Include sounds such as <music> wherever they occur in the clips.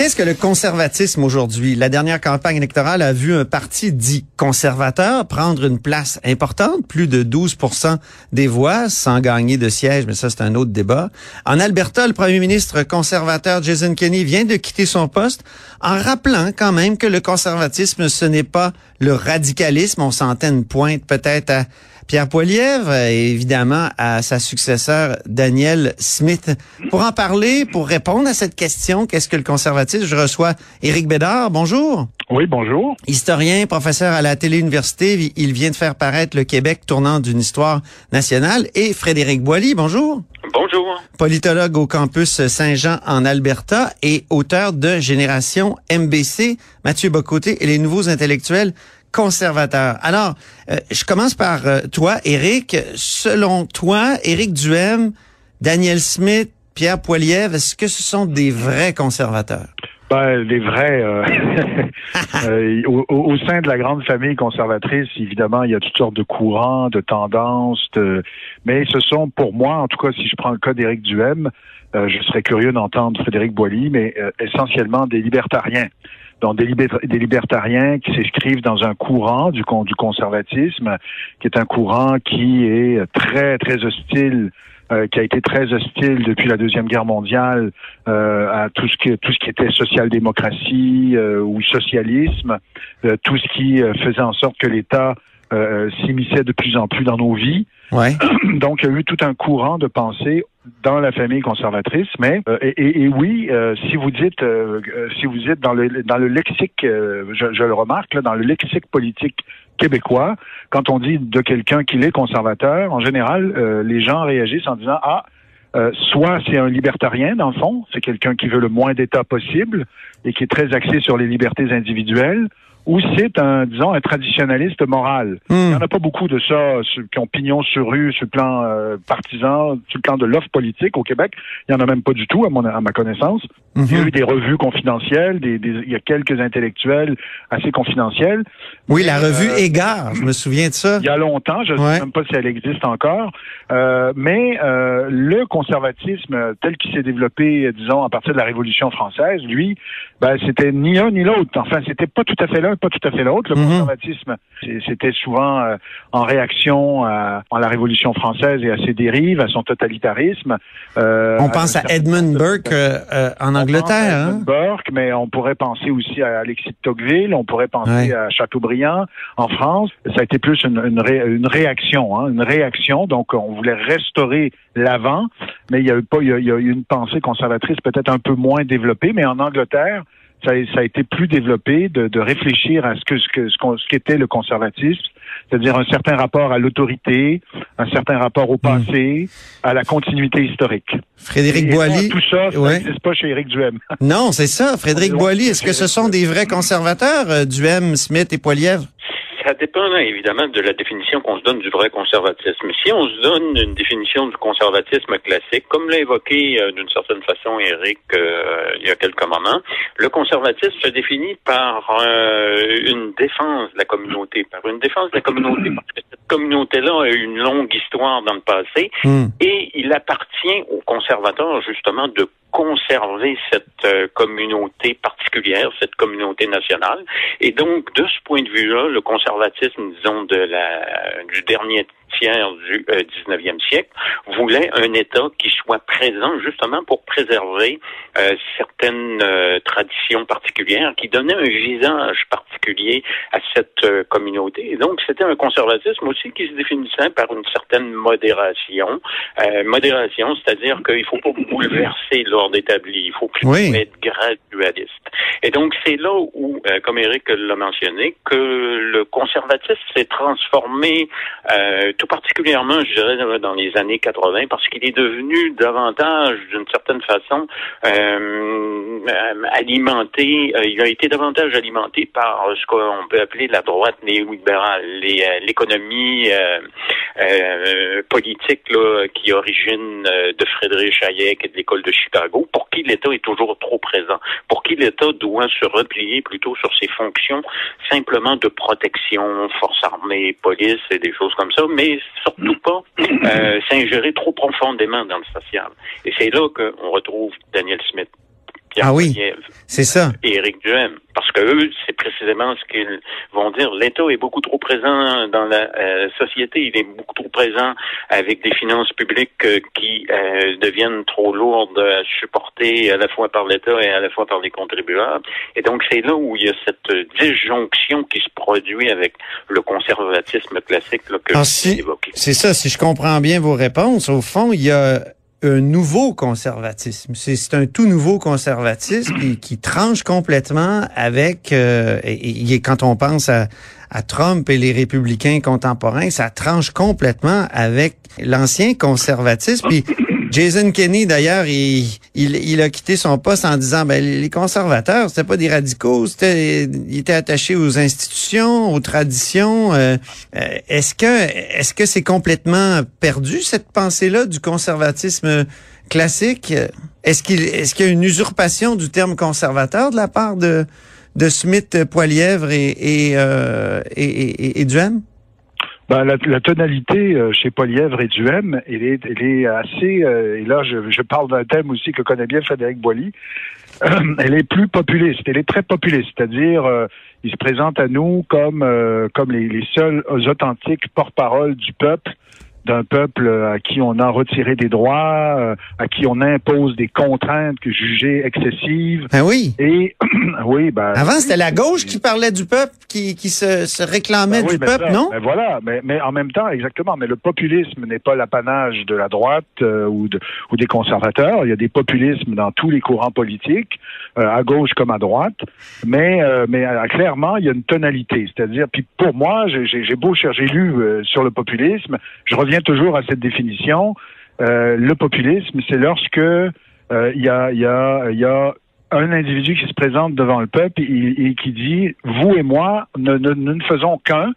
Qu'est-ce que le conservatisme aujourd'hui? La dernière campagne électorale a vu un parti dit conservateur prendre une place importante, plus de 12% des voix, sans gagner de siège, mais ça c'est un autre débat. En Alberta, le premier ministre conservateur Jason Kenney vient de quitter son poste en rappelant quand même que le conservatisme, ce n'est pas le radicalisme. On sentait une pointe peut-être à Pierre Poilievre et évidemment à sa successeur Daniel Smith. Pour en parler, pour répondre à cette question, qu'est-ce que le conservatisme? Je reçois Éric Bédard. Bonjour. Oui, bonjour. Historien, professeur à la télé-université, il vient de faire paraître le Québec tournant d'une histoire nationale. Et Frédéric Boilly, bonjour. Bonjour. Politologue au campus Saint-Jean en Alberta et auteur de Génération MBC, Mathieu Bocoté et les nouveaux intellectuels conservateur. Alors, euh, je commence par euh, toi, Éric. Selon toi, Éric Duhem, Daniel Smith, Pierre Poilievre, est-ce que ce sont des vrais conservateurs? Ben, les vrais, euh, <laughs> au, sein de la grande famille conservatrice, évidemment, il y a toutes sortes de courants, de tendances, mais ce sont, pour moi, en tout cas, si je prends le cas d'Éric Duhem, je serais curieux d'entendre Frédéric Boilly, mais essentiellement des libertariens donc des, libertariens qui s'inscrivent dans un courant du, du conservatisme, qui est un courant qui est très, très hostile euh, qui a été très hostile depuis la deuxième guerre mondiale euh, à tout ce qui tout ce qui était social-démocratie euh, ou socialisme, tout ce qui faisait en sorte que l'État s'immisçait de plus en plus dans nos vies. <clears throat> Donc, il y a eu tout un courant de pensée dans la famille conservatrice, mais euh, et, et, oui, euh, si vous dites euh, si vous dites dans le dans le lexique, je, je, le remarque là, dans le lexique politique québécois, quand on dit de quelqu'un qu'il est conservateur, en général, les gens réagissent en disant ah soit c'est un libertarien dans le fond, c'est quelqu'un qui veut le moins d'État possible et qui est très axé sur les libertés individuelles, ou c'est un, disons, un traditionnaliste moral. Hmm. Il n'y en a pas beaucoup de ça qui ont pignon sur rue sur le plan euh, partisan, sur le plan de l'offre politique au Québec. Il n'y en a même pas du tout, à, mon, à ma connaissance. Il y a eu des revues confidentielles, des, il y a quelques intellectuels assez confidentiels. Oui, la revue euh, Égard, je me souviens de ça. Il y a longtemps, je ne sais même pas si elle existe encore. Euh, mais euh, le conservatisme tel qu'il s'est développé, disons, à partir de la Révolution française, lui, ben, c'était ni un ni l'autre. Enfin, c'était pas tout à fait l'un, pas tout à fait l'autre. Le mhm. conservatisme, c'était souvent euh, en réaction à, à, la Révolution française et à ses dérives, à son totalitarisme. on pense à, Edmund Burke en Angleterre. Hein? Burke, mais on pourrait penser aussi à Alexis de Tocqueville, on pourrait penser à Chateaubriand en France. Ça a été plus une, une, réaction, hein, une réaction. Donc, on voulait restaurer l'avant, mais il y a eu pas, il y a, eu une pensée conservatrice peut-être un peu moins développée. Mais en Angleterre, ça, ça a été plus développé de, de réfléchir à ce que ce que ce qu'était le conservatisme, c'est-à-dire un certain rapport à l'autorité, un certain rapport au passé, à la continuité historique. Frédéric Boilly. Tout ça, ça n'existe pas chez Éric Duhem. Non, c'est ça. Frédéric Boilly, est-ce que ce sont des vrais conservateurs, euh, Duhem, Smith et Poilievre? Ça dépend évidemment de la définition qu'on se donne du vrai conservatisme. Si on se donne une définition du conservatisme classique, comme l'a évoqué euh, d'une certaine façon Eric euh, il y a quelques moments, le conservatisme se définit par euh, une défense de la communauté, par une défense de la communauté, communauté-là a une longue histoire dans le passé hmm. et il appartient aux conservateurs justement de conserver cette euh, communauté particulière, cette communauté nationale. Et donc, de ce point de vue-là, le conservatisme, disons, de la, du dernier tiers du euh, 19e siècle, voulait un État qui soit présent justement pour préserver euh, certaines euh, traditions particulières, qui donnait un visage particulier à cette euh, communauté. Et donc, c'était un conservatisme aussi qui se définissait par une certaine modération. modération, c'est-à-dire qu'il faut pas bouleverser l'ordre établi, il faut plutôt être gradualiste. Et donc, c'est là où, comme Eric l'a mentionné, que le conservatisme s'est transformé tout particulièrement, je dirais, dans les années 80, parce qu'il est devenu davantage, d'une certaine façon, euh, alimenté, euh, il a été davantage alimenté par ce qu'on peut appeler la droite néolibérale, euh, l'économie politique là, qui origine de Friedrich Hayek et de l'école de Chicago, qui l'État est toujours trop présent, pour qui l'État doit se replier plutôt sur ses fonctions simplement de protection, force armée, police et des choses comme ça, mais surtout pas euh, s'ingérer trop profondément dans le social. Et c'est là qu'on retrouve Daniel Smith. Pierre ah oui, c'est ça. Et Éric Duhem. Parce que eux, c'est précisément ce qu'ils vont dire. L'État est beaucoup trop présent dans la euh, société. Il est beaucoup trop présent avec des finances publiques euh, qui euh, deviennent trop lourdes à supporter à la fois par l'État et à la fois par les contribuables. Et donc, c'est là où il y a cette disjonction qui se produit avec le conservatisme classique là, que j'ai évoqué. C'est ça. Si je comprends bien vos réponses, au fond, il y a un nouveau conservatisme. C'est un tout nouveau conservatisme qui, qui tranche complètement avec, euh, et, et, quand on pense à, à Trump et les républicains contemporains, ça tranche complètement avec l'ancien conservatisme. Puis Jason Kenney, d'ailleurs, il, il, a quitté son poste en disant ben les conservateurs, c'était pas des radicaux, c'était ils étaient attachés aux institutions, aux traditions. Euh, euh, est-ce que c'est complètement perdu cette pensée-là du conservatisme classique? Est-ce qu'il est-ce qu'il y a une usurpation du terme conservateur de la part de Smith, Poilièvre et et, euh, ben, la, la, tonalité euh, chez Polièvre et Duhem, elle est, elle est assez, euh, et là je, je parle d'un thème aussi que connaît bien Frédéric Boilly, elle est plus populiste, elle est très populiste, c'est-à-dire euh, il se présente à nous comme, comme les, les seuls authentiques porte-parole du peuple, d'un peuple à qui on a retiré des droits, euh, à qui on impose des contraintes que jugées excessives. Ben oui. Et <clears throat> oui, ben avant c'était la gauche qui parlait du peuple, qui, qui se, se réclamait ben du peuple, non? ben voilà, mais, mais en même temps, exactement. Mais le populisme n'est pas l'apanage de la droite euh, ou, de, ou des conservateurs. Il y a des populismes dans tous les courants politiques, euh, à gauche comme à droite. Mais mais clairement, il y a une tonalité. C'est-à-dire, puis pour moi, j'ai beau chercher, j'ai lu sur le populisme, je reviens toujours à cette définition. Euh, le populisme, c'est lorsque euh, il y, a, un individu qui se présente devant le peuple et, qui dit vous et moi ne, ne faisons qu'un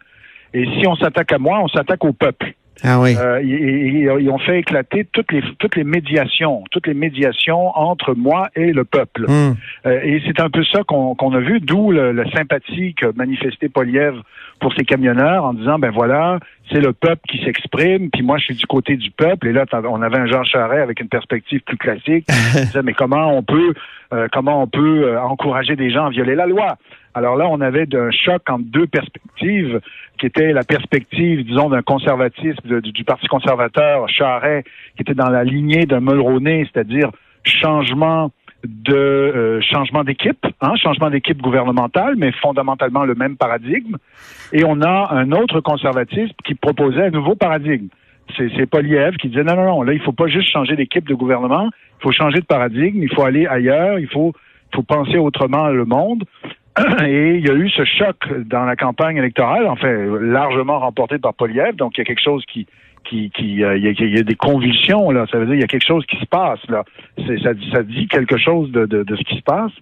et si on s'attaque à moi, on s'attaque au peuple. Ah oui. Euh, ils, ont fait éclater toutes les toutes les médiations, toutes les médiations entre moi et le peuple. Hmm. Euh, et c'est un peu ça qu'on a vu, d'où la sympathie que manifestait Poliev pour ces camionneurs en disant ben voilà, c'est le peuple qui s'exprime, puis moi je suis du côté du peuple. Et là, on avait un Jean Charest avec une perspective plus classique. <laughs> disait, mais comment on peut euh, comment on peut euh, encourager des gens à violer la loi Alors là, on avait un choc entre deux perspectives, qui était la perspective, disons, d'un conservatisme du, Parti conservateur, Charest, qui était dans la lignée d'un Mulroney, c'est-à-dire changement de euh, changement d'équipe, hein, changement d'équipe gouvernementale, mais fondamentalement le même paradigme. Et on a un autre conservatisme qui proposait un nouveau paradigme. C'est Poliev qui disait non, non, non, là, il faut pas juste changer d'équipe de gouvernement, il faut changer de paradigme, il faut aller ailleurs, il faut, faut penser autrement le monde. <clears throat> Et il y a eu ce choc dans la campagne électorale, enfin, largement remporté par Poliev, donc il y a quelque chose qui, qui, qui euh, il, y a, des convulsions là. Ça veut dire il y a quelque chose qui se passe là. Ça, ça dit quelque chose de, de, de ce qui se passe.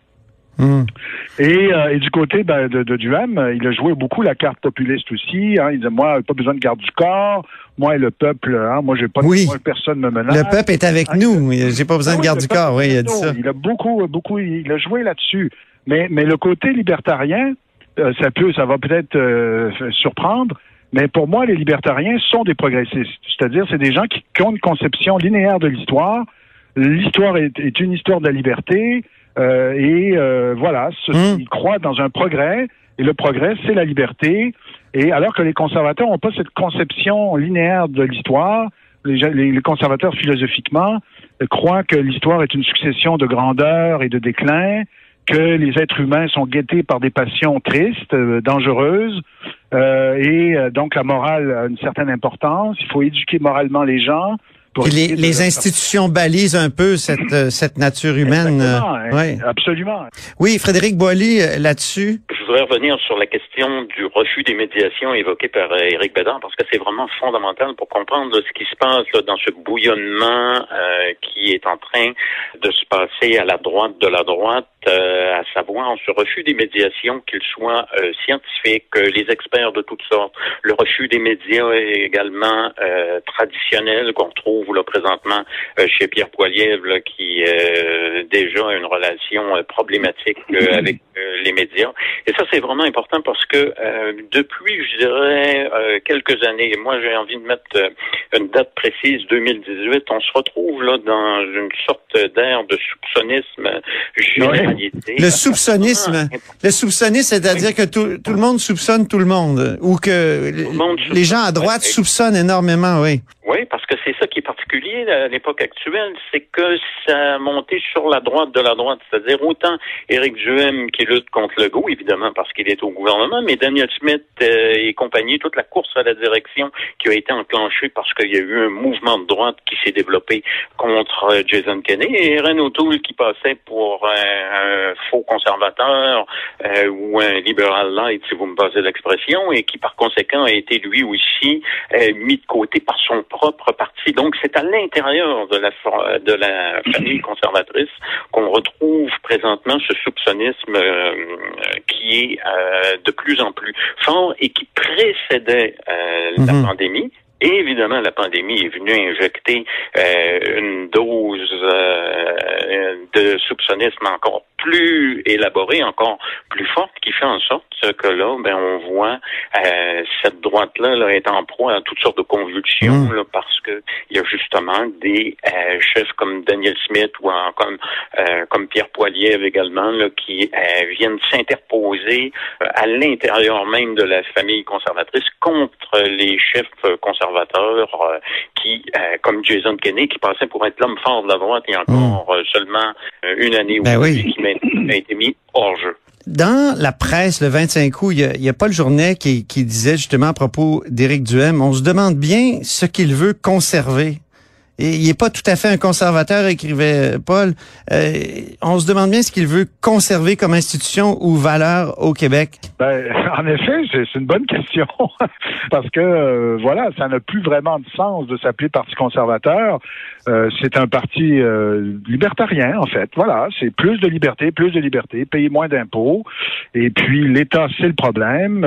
Et, euh, et, du côté ben, de, de Duham, il a joué beaucoup la carte populiste aussi. Hein. Il disait moi, pas besoin de garde du corps. Moi et le peuple, hein, moi j'ai pas oui. moi, personne me menace. Le peuple est avec nous. J'ai pas besoin de garde du corps. Oui, il a dit ça. Il a beaucoup, beaucoup, il a joué là-dessus. Mais, mais le côté libertarien, euh, ça peut, ça va peut-être surprendre. Mais pour moi, les libertariens sont des progressistes. C'est-à-dire, c'est des gens qui, ont une conception linéaire de l'histoire. L'histoire est, une histoire de la liberté. Euh, et euh, voilà, mmh. ils croient dans un progrès. Et le progrès, c'est la liberté. Et alors que les conservateurs n'ont pas cette conception linéaire de l'histoire, les, les, conservateurs philosophiquement croient que l'histoire est une succession de grandeur et de déclin, que les êtres humains sont guettés par des passions tristes, euh, dangereuses, euh, et euh, donc la morale a une certaine importance. Il faut éduquer moralement les gens. Les, les institutions balisent un peu cette, cette nature humaine. Oui, Absolument. Oui, Frédéric Boilly, là-dessus. Je voudrais revenir sur la question du refus des médiations évoquée par Éric Bédard, parce que c'est vraiment fondamental pour comprendre ce qui se passe dans ce bouillonnement qui est en train de se passer à la droite de la droite euh, à savoir ce refus des médiations, qu'ils soient euh, scientifiques, euh, les experts de toutes sortes, le refus des médias également traditionnels qu'on trouve là présentement chez Pierre Poilievre, qui déjà a une relation problématique <laughs> avec les médias. Et ça, c'est vraiment important parce que euh, depuis, je dirais, euh, quelques années, moi j'ai envie de mettre euh, une date précise, 2018, on se retrouve là dans une sorte d'air de soupçonnisme généralisé. Le soupçonnisme, le soupçonnisme, c'est-à-dire que tout, tout, le monde soupçonne tout le monde, ou que les gens à droite soupçonnent énormément, oui. Oui, parce que c'est ça qui est particulier à l'époque actuelle, c'est que ça a monté sur la droite de la droite, c'est-à-dire autant Éric Duhem qui lutte contre le goût, évidemment parce qu'il est au gouvernement, mais Daniel Smith euh, et compagnie, toute la course à la direction qui a été enclenchée parce qu'il y a eu un mouvement de droite qui s'est développé contre euh, Jason Kenney et Renaud Toul qui passait pour un, faux conservateur euh, ou un liberal light, si vous me passez l'expression, et qui par conséquent a été lui aussi mis de côté par son propre parti. Donc, c'est à l'intérieur de la, de la famille <clears throat> conservatrice qu'on retrouve présentement ce soupçonnisme euh, qui est euh, de plus en plus fort et qui précédait euh, la mhm. pandémie. Et évidemment, la pandémie est venue injecter une dose de soupçonnisme encore plus élaborée, encore plus forte, qui fait en sorte que là, ben, on voit euh, cette droite-là là, est en proie à toutes sortes de convulsions mmh. là, parce que il y a justement des euh, chefs comme Daniel Smith ou comme euh, comme Pierre Poilievre également là, qui viennent s'interposer à l'intérieur même de la famille conservatrice contre les chefs conservateurs qui, comme Jason Kenney, qui passait pour être l'homme fort de la droite il y a encore mmh. seulement une année ben où il a été mis hors jeu. Dans la presse, le 25 août, il y a, Paul Journet qui, qui disait justement à propos d'Éric Duhem, on se demande bien ce qu'il veut conserver il n'est pas tout à fait un conservateur, écrivait Paul. Euh, on se demande bien ce qu'il veut conserver comme institution ou valeur au Québec. Ben, <laughs> en effet, c'est une bonne question. <laughs> Parce que, euh, voilà, ça n'a plus vraiment de sens de s'appeler Parti conservateur. Euh, c'est un parti libertarien, en fait. Voilà, c'est plus de liberté, plus de liberté, payer moins d'impôts. Et puis, l'État, c'est le problème.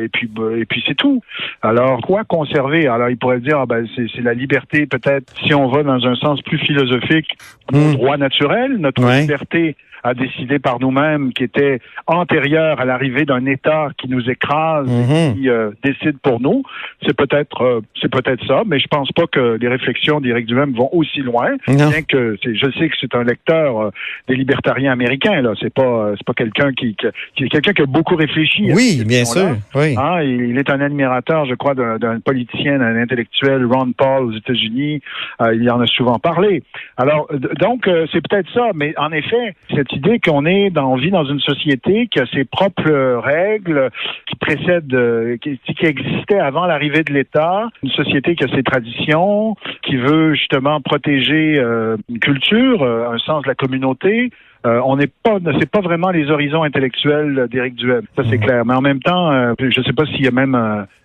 et puis, et puis c'est tout. Alors, quoi conserver? Alors, il pourrait dire, ah, ben, c'est la liberté, peut-être, si on va dans un sens plus philosophique, nos hmm. droits naturels, notre liberté à décider par nous-mêmes, qui était antérieur à l'arrivée d'un État qui nous écrase et mhm. qui euh, décide pour nous. C'est peut-être euh, c'est peut-être ça, mais je pense pas que les réflexions d'Éric Duhem vont aussi loin. Bien que je sais que c'est un lecteur euh, des libertariens américains. Là, c'est pas c'est pas quelqu'un qui, qui, quelqu'un qui a beaucoup réfléchi. Oui, bien sûr. Oui. Ah, il est un admirateur, je crois, d'un politicien, d'un intellectuel, Ron Paul aux États-Unis. il en a souvent parlé. Alors donc c'est peut-être ça, mais en effet, cette idée qu'on est dans, on vit dans une société qui a ses propres règles, qui précèdent, euh, qui, qui existait avant l'arrivée de l'État, une société qui a ses traditions, qui veut justement protéger euh, une culture, euh, un sens de la communauté. on n'est pas, c'est pas vraiment les horizons intellectuels d'Éric Duhem, ça c'est mhm. clair. Mais en même temps, je ne sais pas s'il y a même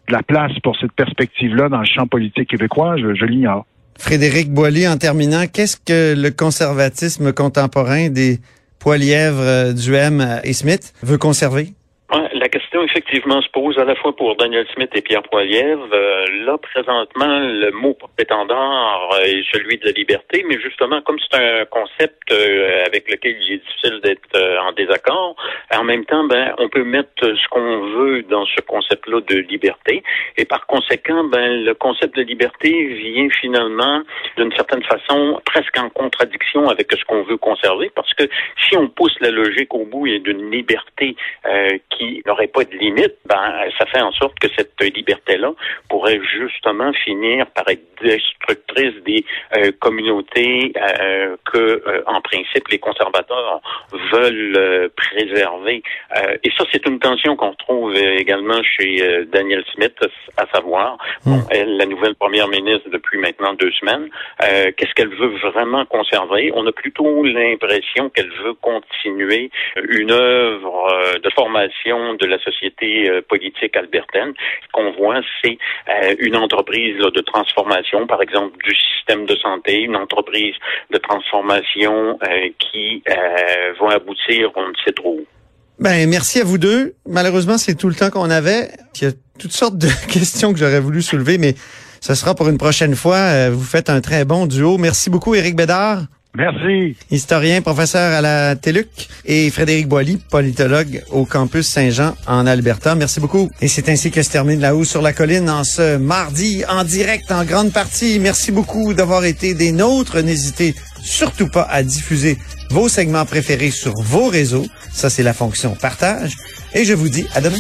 de la place pour cette perspective-là dans le champ politique québécois, je, je l'ignore. Frédéric Boilly, en terminant, qu'est-ce que le conservatisme contemporain des Poilièvre, euh, Duhem et Smith veut conserver? La question effectivement se pose à la fois pour Daniel Smith et Pierre Poilievre. Euh, là, présentement, le mot prétendant est celui de la liberté, mais justement, comme c'est un concept euh, avec lequel il est difficile d'être euh, en désaccord, en même temps, ben, on peut mettre ce qu'on veut dans ce concept-là de liberté, et par conséquent, ben, le concept de liberté vient finalement, d'une certaine façon, presque en contradiction avec ce qu'on veut conserver, parce que si on pousse la logique au bout et d'une liberté qui n'aurait pas de limite, ben, ça fait en sorte que cette liberté-là pourrait justement finir par être destructrice des euh, communautés euh, que, euh, en principe, les conservateurs veulent préserver. et ça, c'est une tension qu'on retrouve également chez Daniel Smith, à savoir, hmm. elle, la nouvelle première ministre depuis maintenant deux semaines, qu'est-ce qu'elle veut vraiment conserver? On a plutôt l'impression qu'elle veut continuer une œuvre de formation de la société euh, politique albertaine. Ce qu'on voit, c'est euh, une entreprise de transformation, par exemple, du système de santé, une entreprise de transformation euh, qui va aboutir, on ne sait trop Ben, merci à vous deux. Malheureusement, c'est tout le temps qu'on avait. Il y a toutes sortes de <laughs> questions que j'aurais voulu soulever, mais ce sera pour une prochaine fois. Vous faites un très bon duo. Merci beaucoup, Éric Bédard. Merci. Historien, professeur à la TELUC et Frédéric Boily, politologue au campus Saint-Jean en Alberta. Merci beaucoup. Et c'est ainsi que se termine La Haut sur la Colline en ce mardi en direct en grande partie. Merci beaucoup d'avoir été des nôtres. N'hésitez surtout pas à diffuser vos segments préférés sur vos réseaux. Ça, c'est la fonction partage. Et je vous dis à demain.